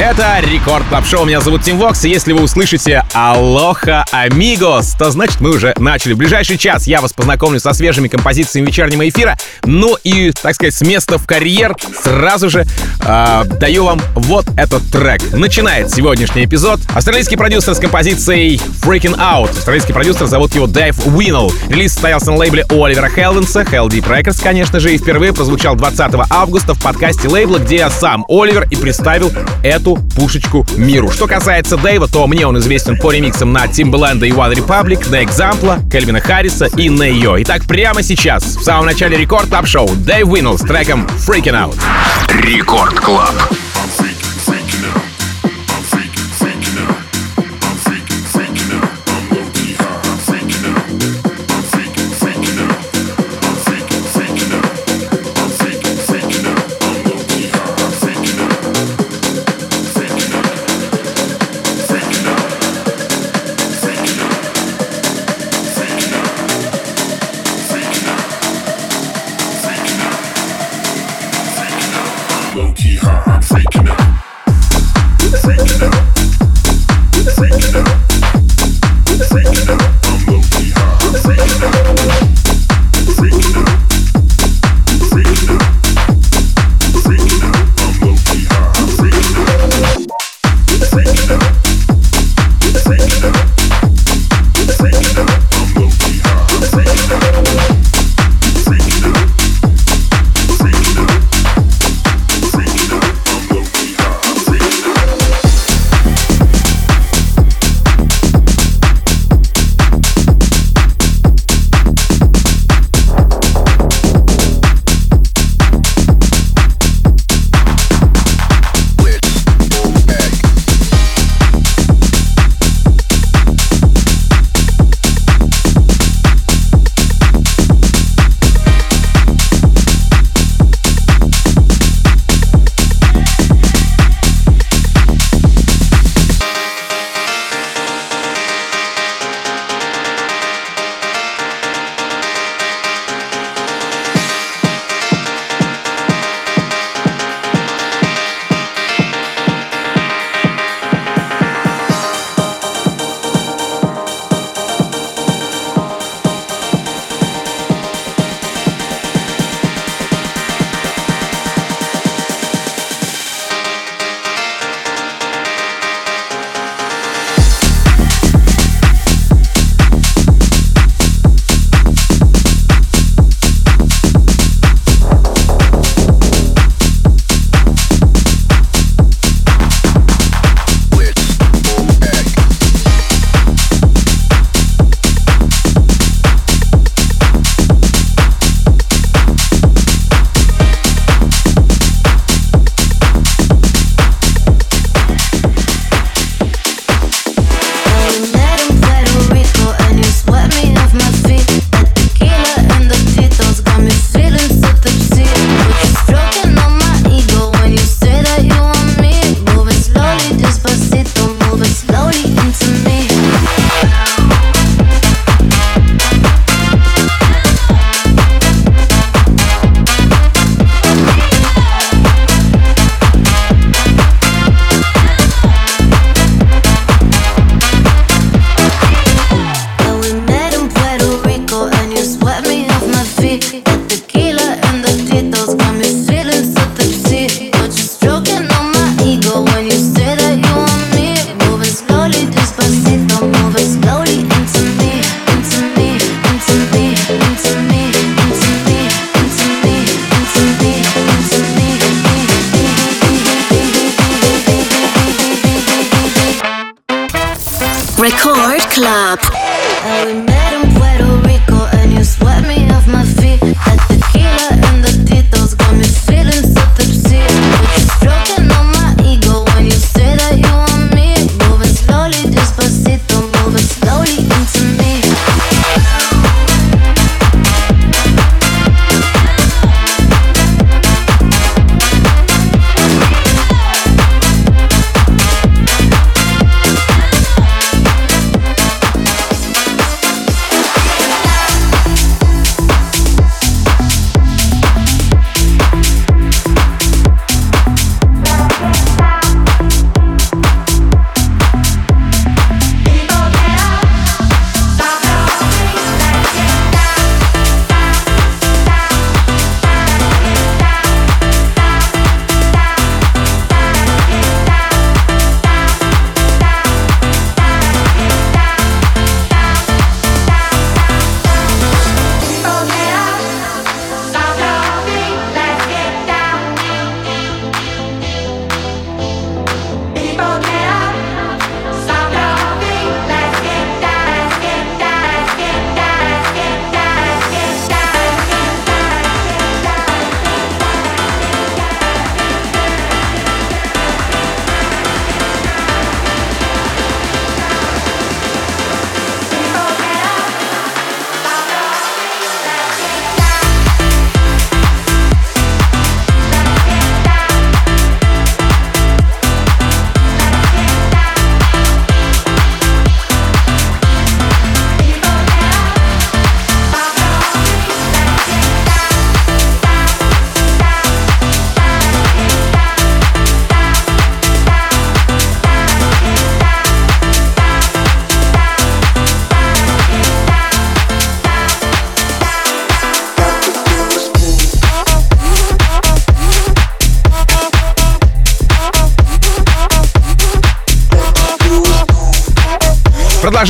Это Record Club Show. Меня зовут Tim Vox. И если вы услышите Aloha amigos, то значит мы уже начали. В ближайший час я вас познакомлю со свежими композициями вечернего эфира. Ну и, так сказать, с места в карьер сразу же э, даю вам вот этот трек. Начинает сегодняшний эпизод. Австралийский продюсер с композицией Freaking Out. Австралийский продюсер зовут его Дэйв Уиннелл. Релиз состоялся на лейбле Оливера Хелденса, Heldeep конечно же, и впервые прозвучал 20 августа в подкасте лейбла, где сам Оливер и представил эту эту пушечку миру. Что касается Дэйва, то мне он известен по ремиксам на Timbaland и One Republic, на Экзампла, Кельвина Харриса и на ее. Итак, прямо сейчас, в самом начале Record Club Show Дэйв Уиннелл с треком Freaking Out. Record Club.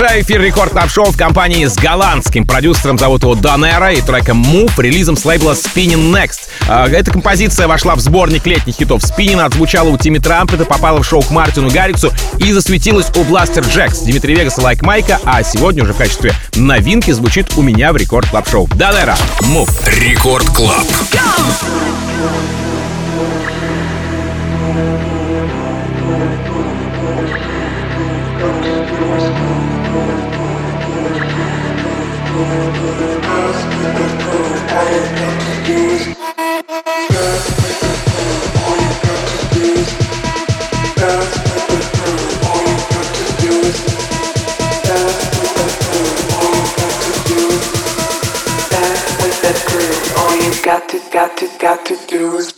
Продолжаю эфир Record Club Show в компании с голландским продюсером, зовут его Донера, и треком Move, релизом с лейбла Spinnin' Next. А, эта композиция вошла в сборник летних хитов Spinnin', отзвучала у Тимми Трампета, попала в шоу к Мартину Гарриксу и засветилась у Бластер Джекс, Дмитрий Вегас и Лайк Майка, а сегодня уже в качестве новинки звучит у меня в Record Club Show. Донера, Move. Record Club. Got to, got to, got to do is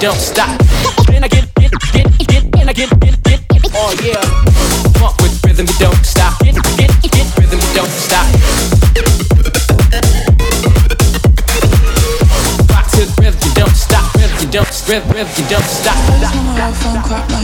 don't stop. And I get, get, get, and I get, get, oh yeah. Funk with rhythm, you don't stop. Get, get, get, rhythm, you don't stop. Rock to the rhythm, you don't stop. Rhythm, you don't, rhythm, you don't stop.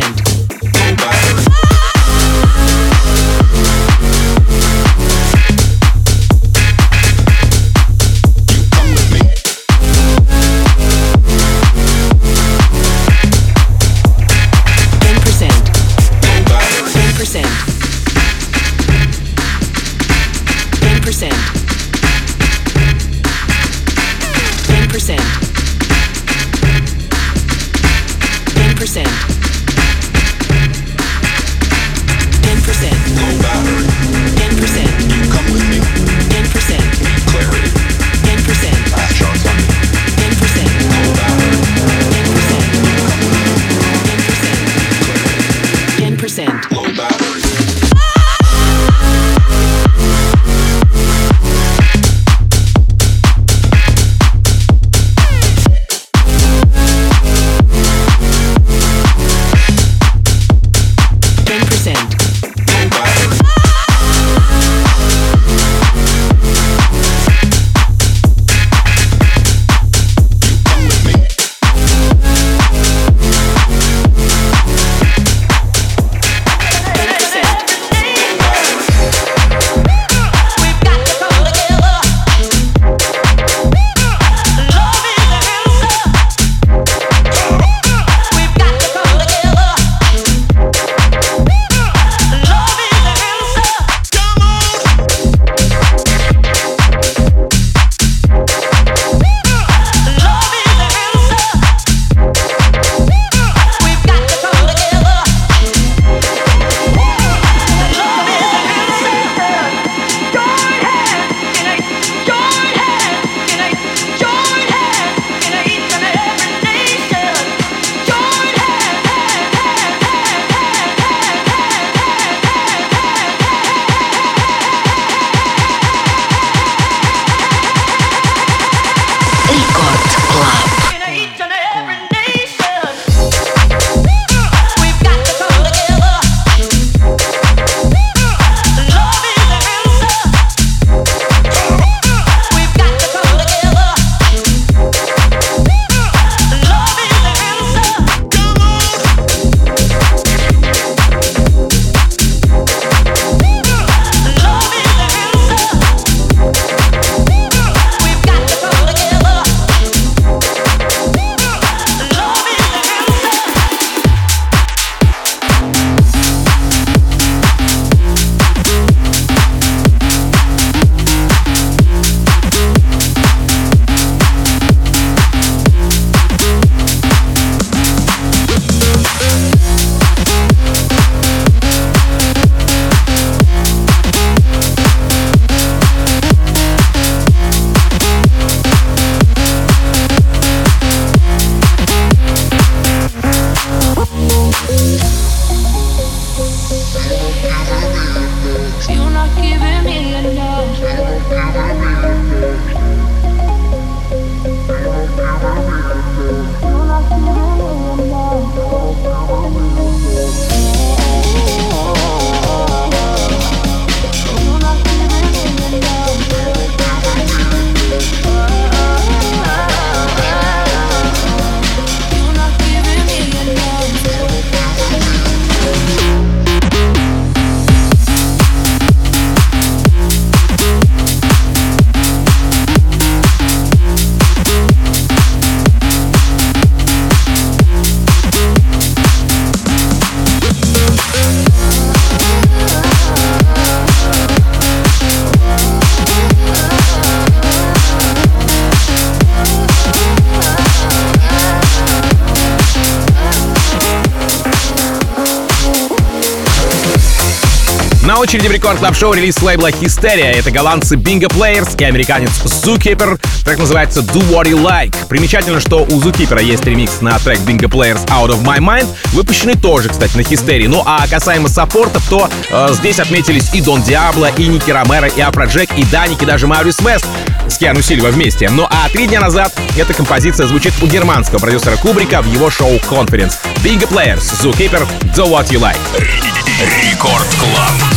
send. Очереди в Record Club Show релиз лейбла Hysteria. Это голландцы Bingo Players и американец Zookeeper. Трек называется Do What You Like. Примечательно, что у Zookeeper есть ремикс на трек Bingo Players Out of My Mind, выпущенный тоже, кстати, на Hysteria. Ну а касаемо саппортов, то э, здесь отметились и Дон Диабло, и Ники Ромеро, и Афроджек, и Даники, даже Маурис Вест с Киану Сильва вместе. Ну а три дня назад эта композиция звучит у германского продюсера Кубрика в его шоу Conference. Bingo Players, Zookeeper, Do What You Like. Рекорд Клаб.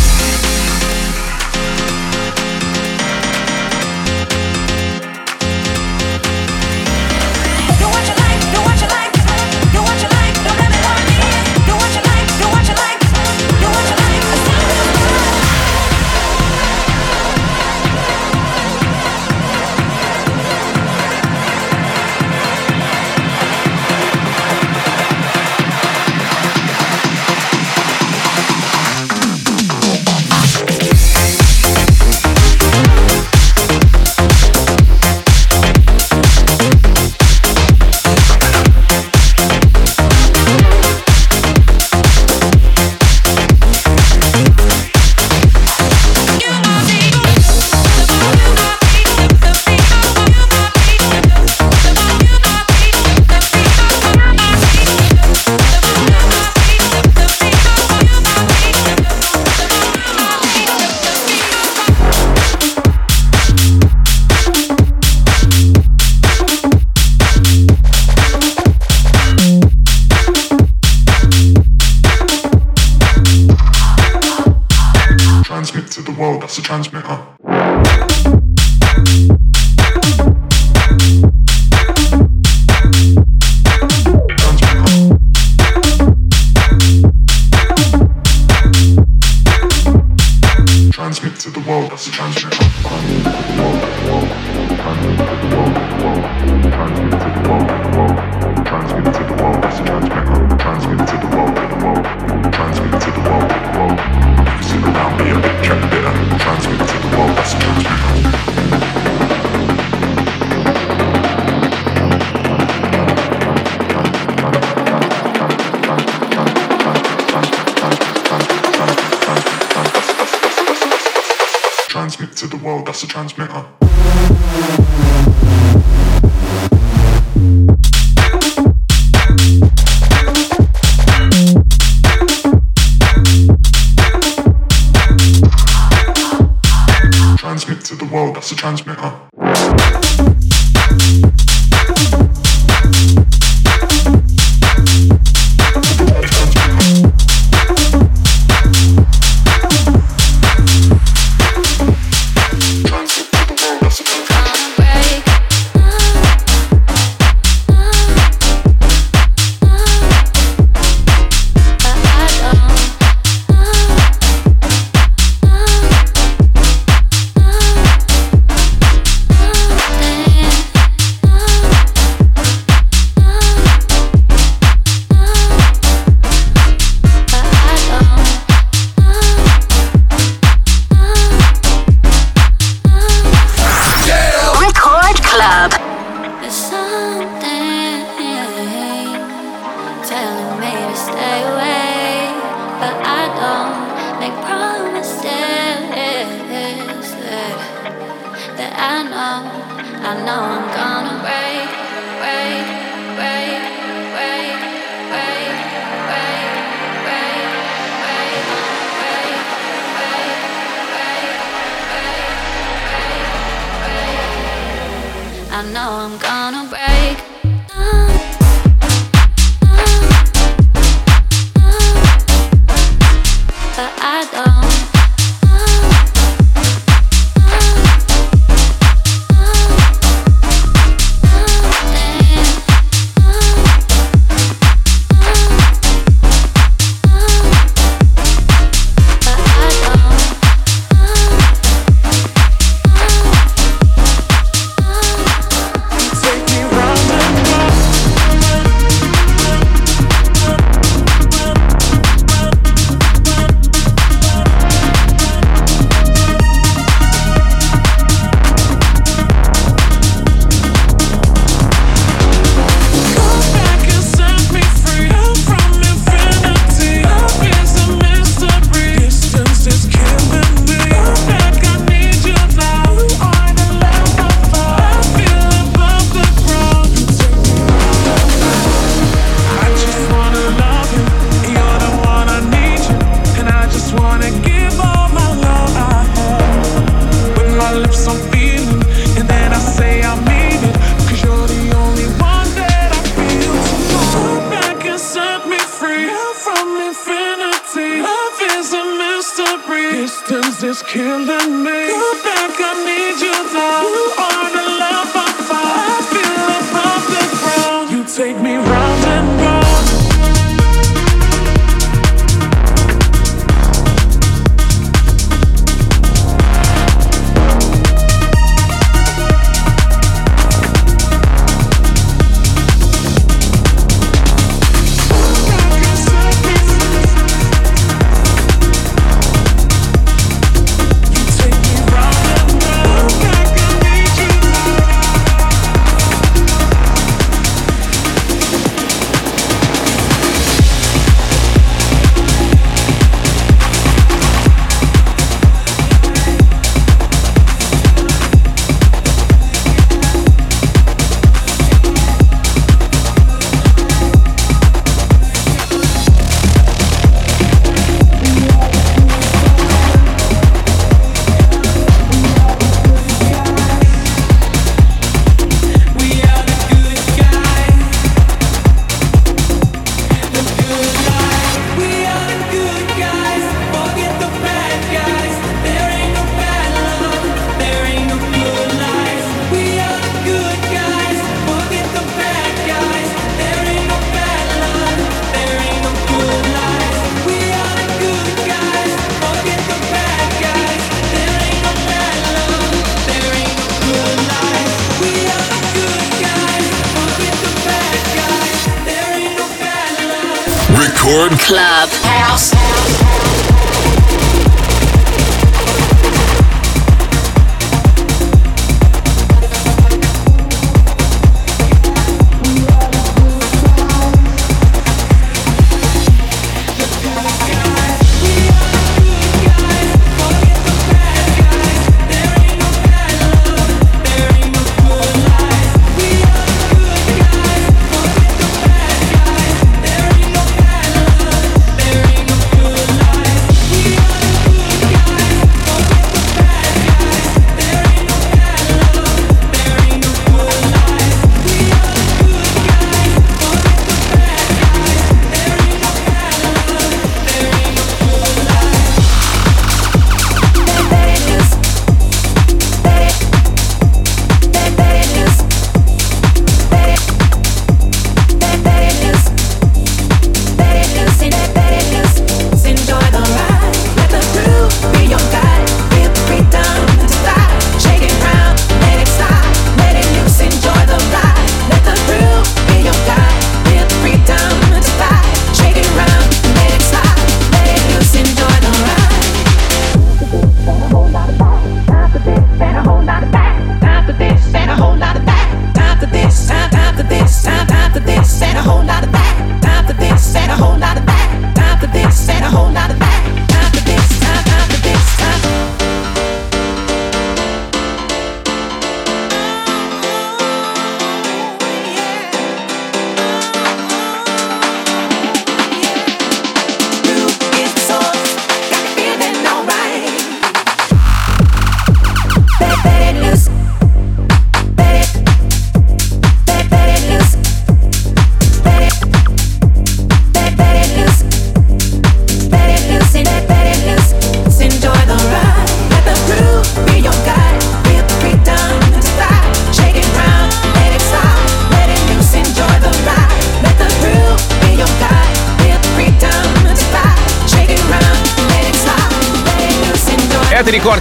Record Club. House.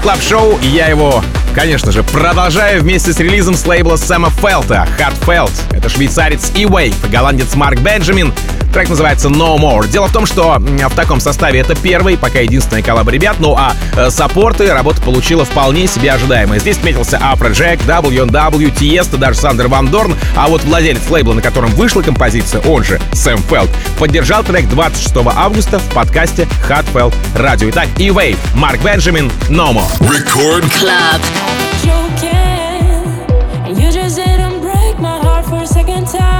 Club Show, я его, конечно же, продолжаю вместе с релизом с лейбла Сэма Фелдта, Heartfeldt. Это швейцарец E-Wave, голландец Марк Бенджамин. Трек называется No More. Дело в том, что в таком составе это первый, пока единственный коллаб ребят, ну а э, саппорты работа получила вполне себе ожидаемая. Здесь отметился Afrojack, W&W, Tiesto, даже Сандер Ван Дорн, а вот владелец лейбла, на котором вышла композиция, он же Сэм Фелдт, поддержал трек 26 августа в подкасте Heartfeldt Radio. Итак, E-Wave, Марк Бенджамин, No More. Record Club. Pretend we're okay doesn't mean we're okay. No way, no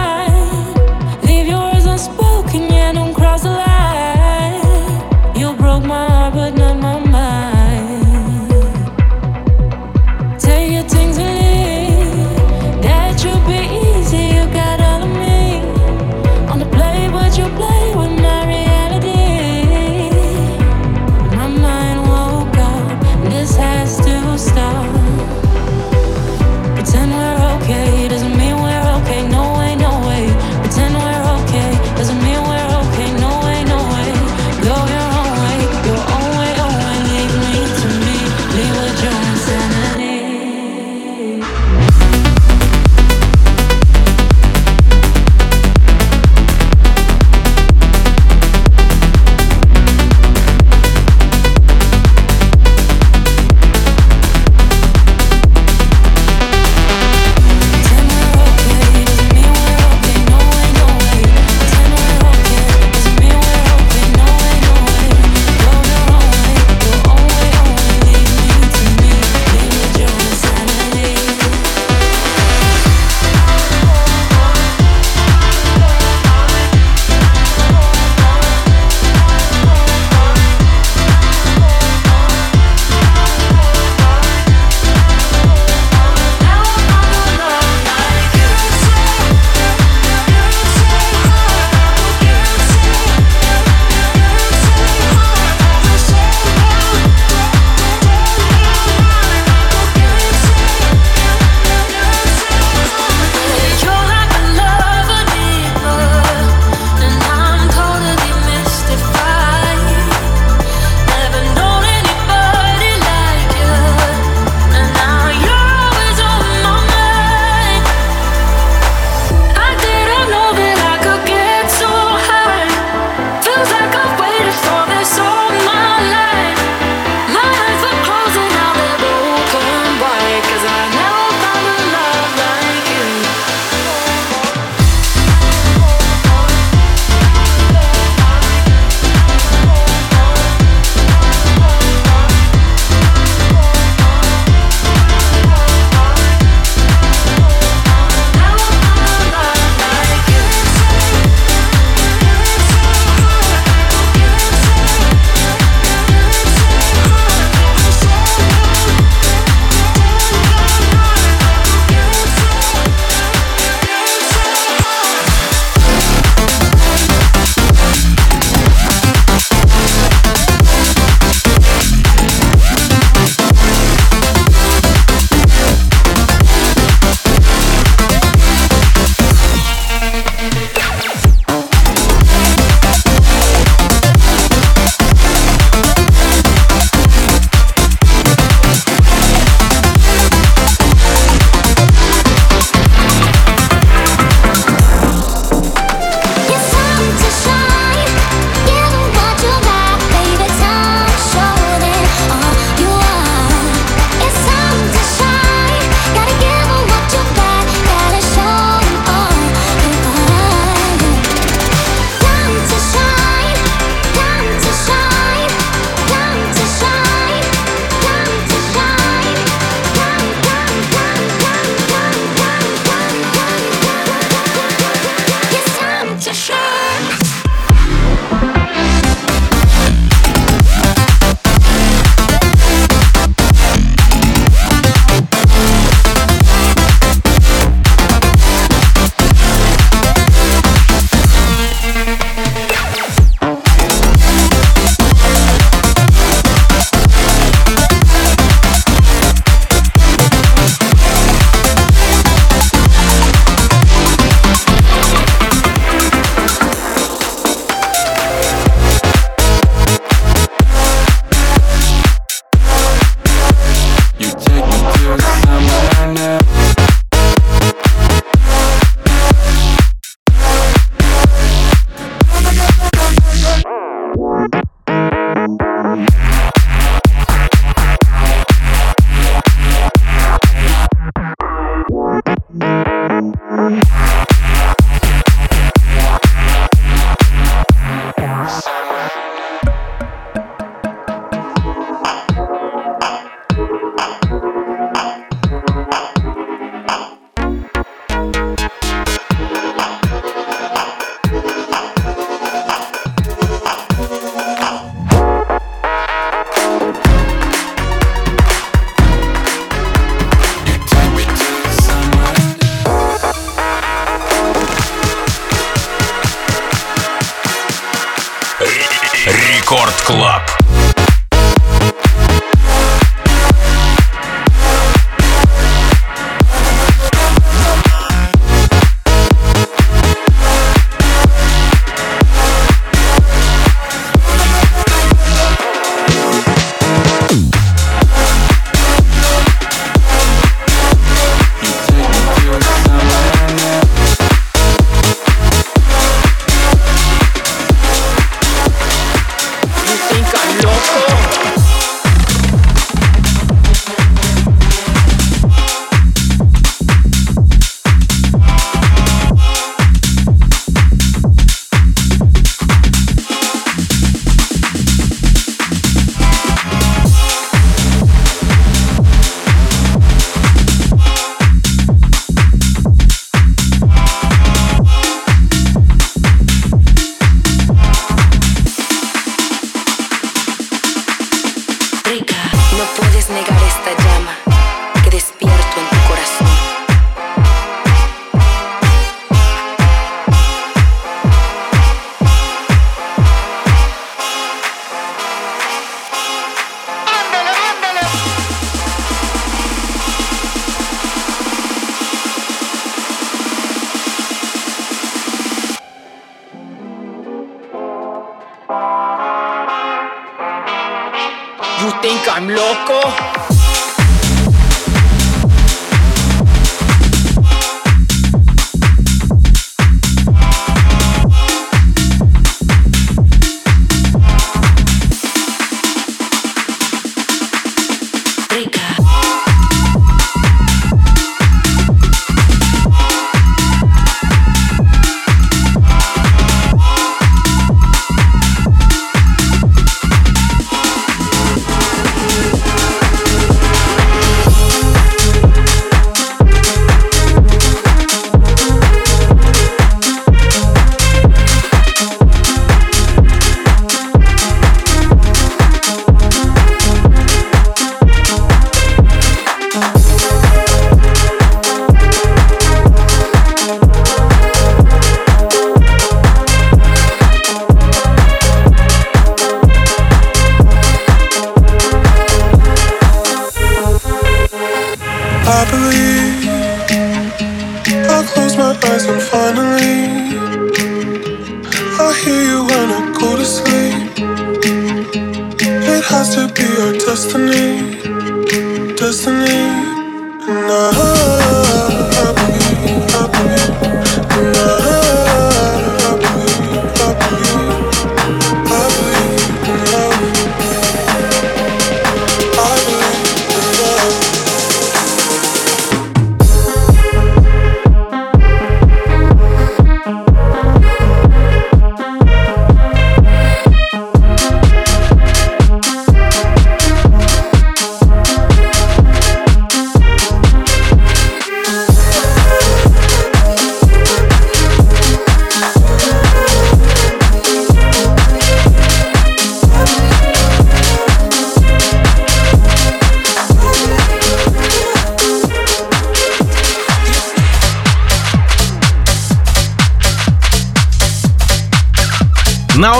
now.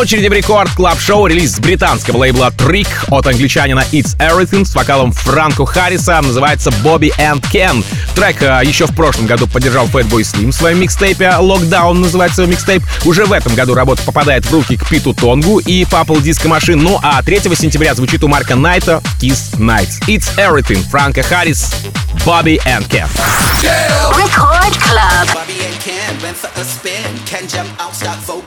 Очереди в рекорд клаб шоу релиз с британского лейбла Trick от англичанина It's Everything с вокалом Франко Харриса называется Bobby and Ken. Трек э, еще в прошлом году поддержал Fatboy Slim в своем микстейпе Lockdown называется его микстейп. Уже в этом году работа попадает в руки к Питу Тонгу и Purple Disco Machine. Ну а 3 сентября звучит у Марка Найта Kiss Nights. It's Everything. Франко Харрис, Bobby and Ken. Record Club. Bobby and Ken went for a spin. Ken jump out, start voguing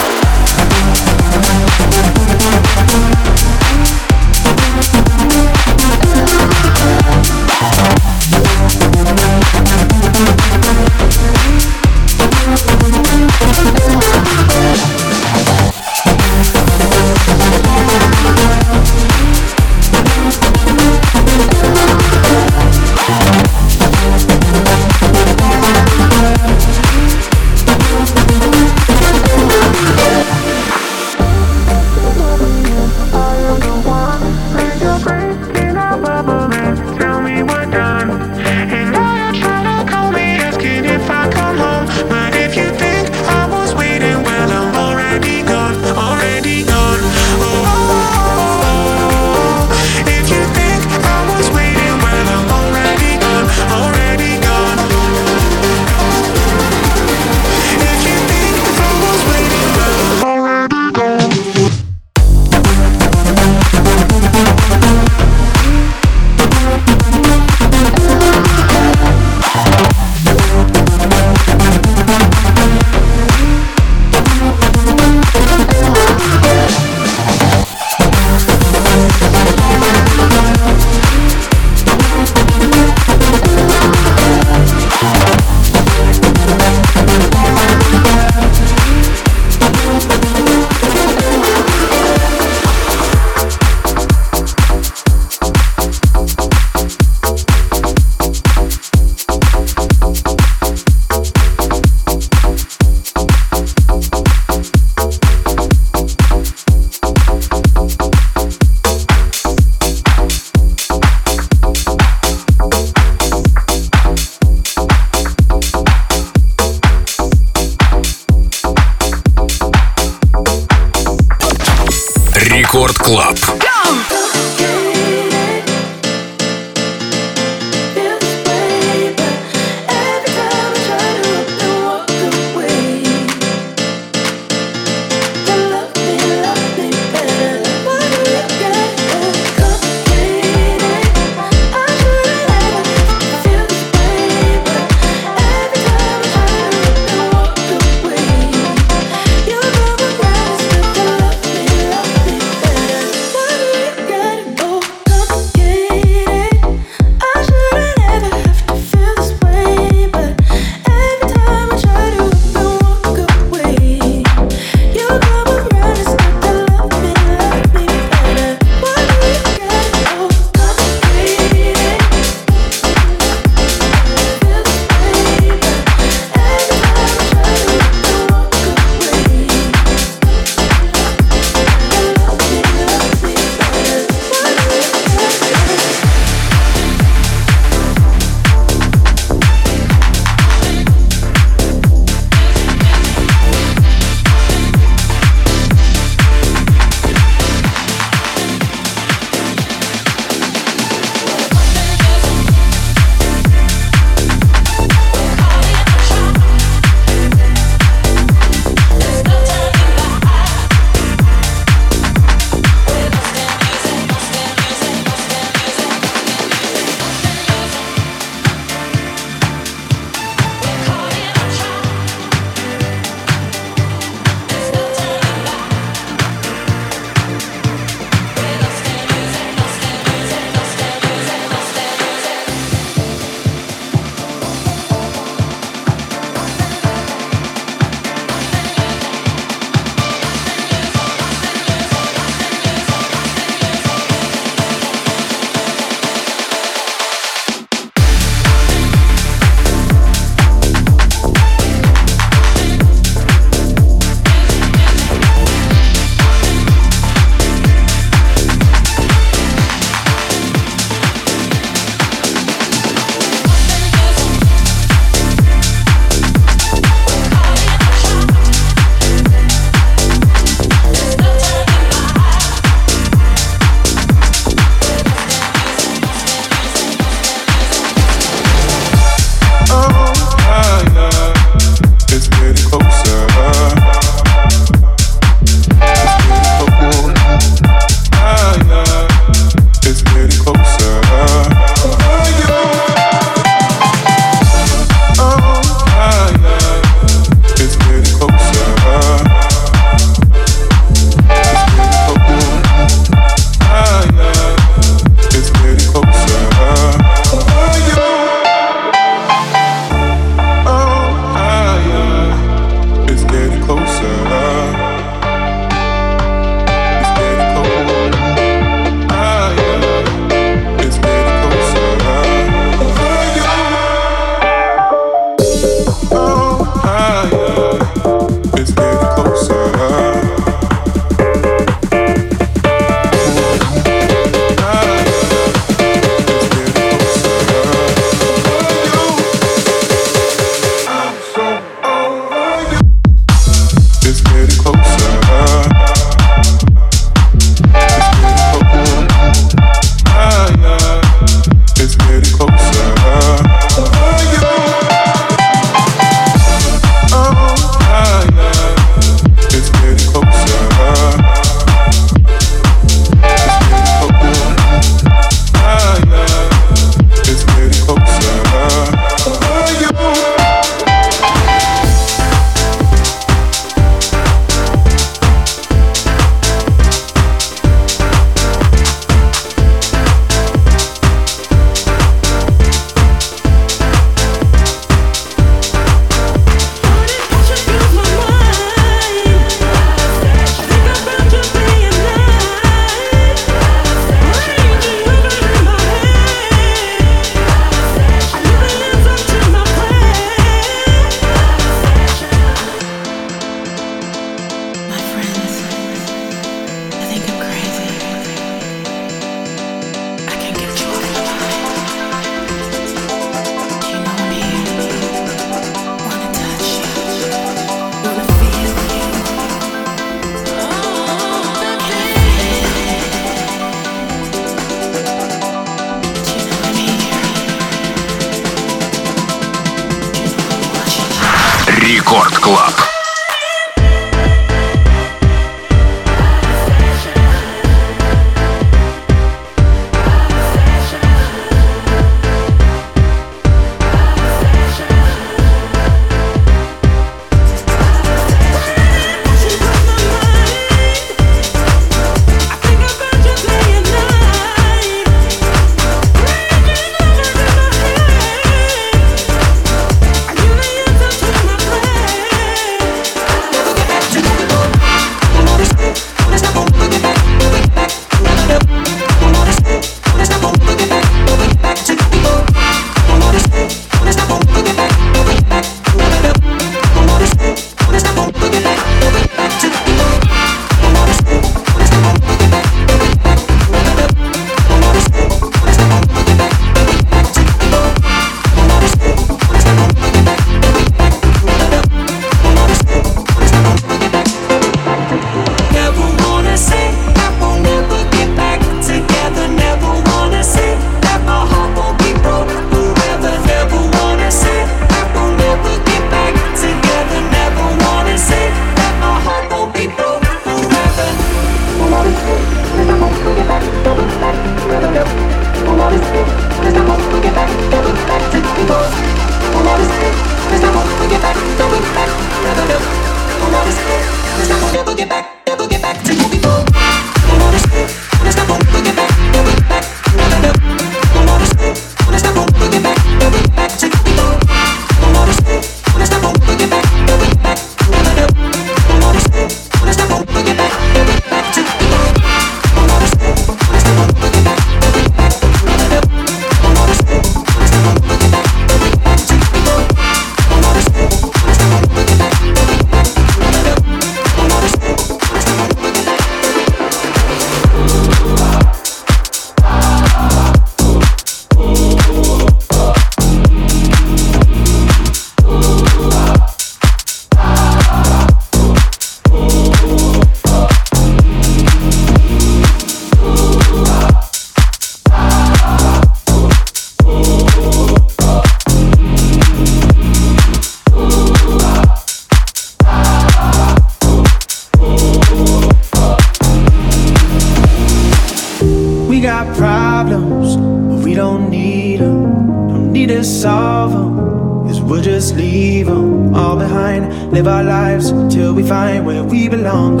we belong.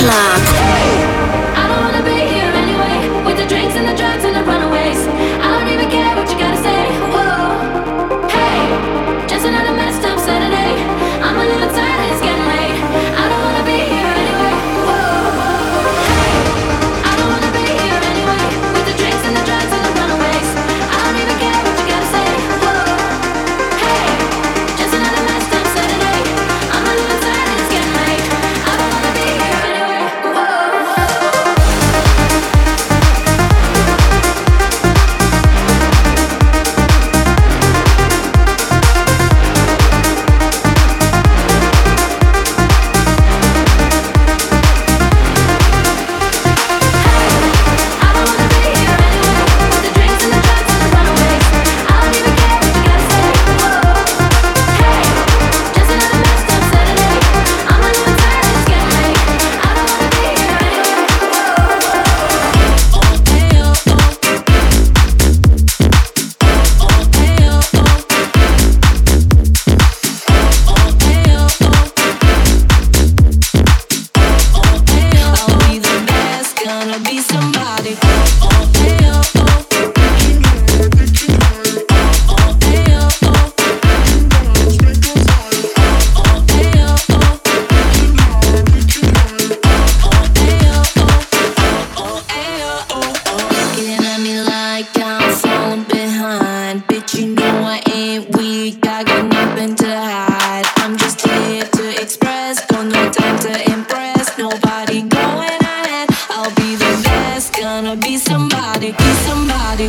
Club.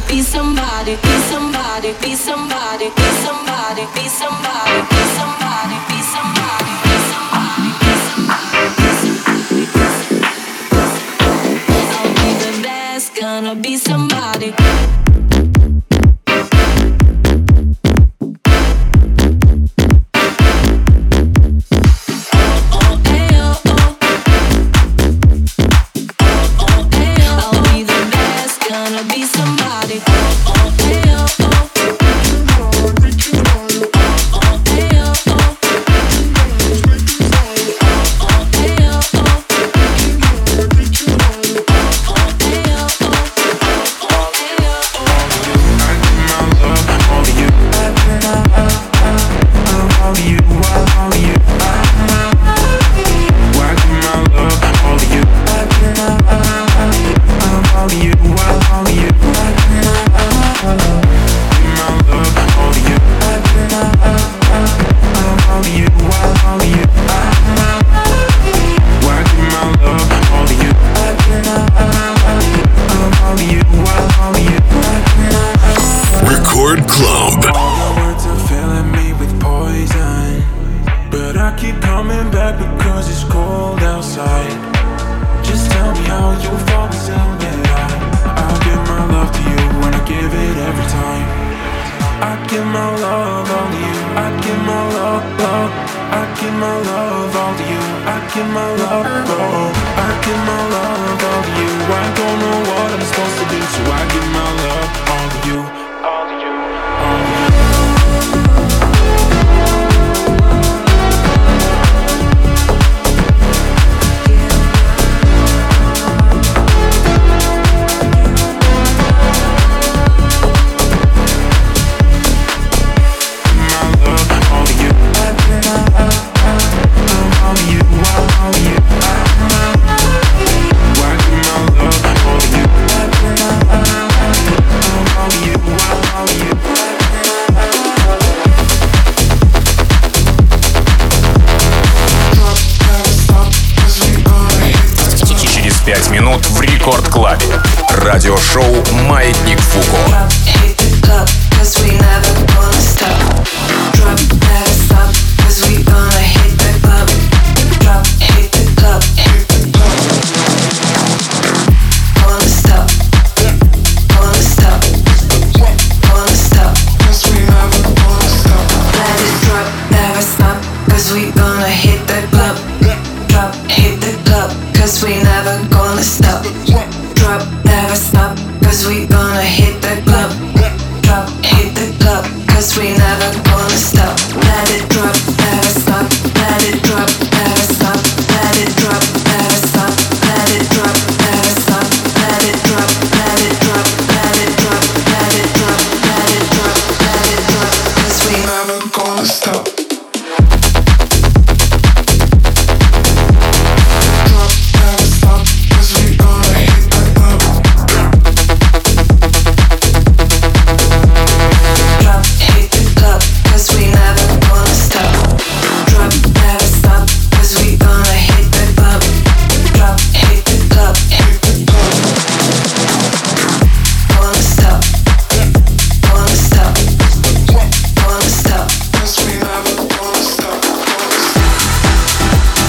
Be somebody,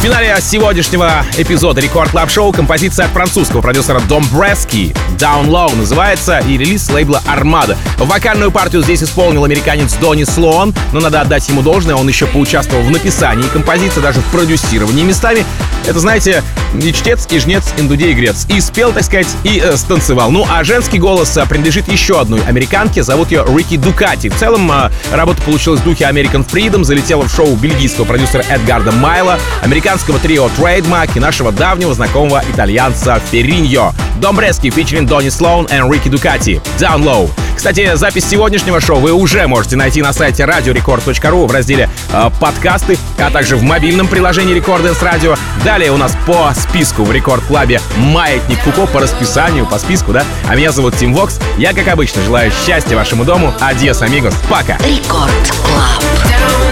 В финале сегодняшнего эпизода Record Club Show композиция от французского продюсера Дом Брески Down Low называется и релиз лейбла Armada. Вокальную партию здесь исполнил американец Донни Слоан, но надо отдать ему должное, он еще поучаствовал в написании композиции, даже в продюсировании местами. Это, знаете, и чтец, и жнец, и на дуде игрец. И спел, так сказать, и э, станцевал. Ну, а женский голос э, принадлежит еще одной американке, зовут ее Рики Дукати. В целом, э, работа получилась в духе American Freedom, залетела в шоу бельгийского продюсера Эдгарда Майла, американского трио Trademark и нашего давнего знакомого итальянца Ферриньо. Дом Брески, featuring Донни Слоун и Рики Дукати. Down Low. Кстати, запись сегодняшнего шоу вы уже можете найти на сайте radiorecord.ru в разделе э, «Подкасты», а также в мобильном приложении Recordings Radio. Далее у нас по списку в Record Club'е «Маятник Фуко» по расписанию, по списку, да? А меня зовут Тим Вокс. Я, как обычно, желаю счастья вашему дому. Adiós, amigos. Пока! Record Club.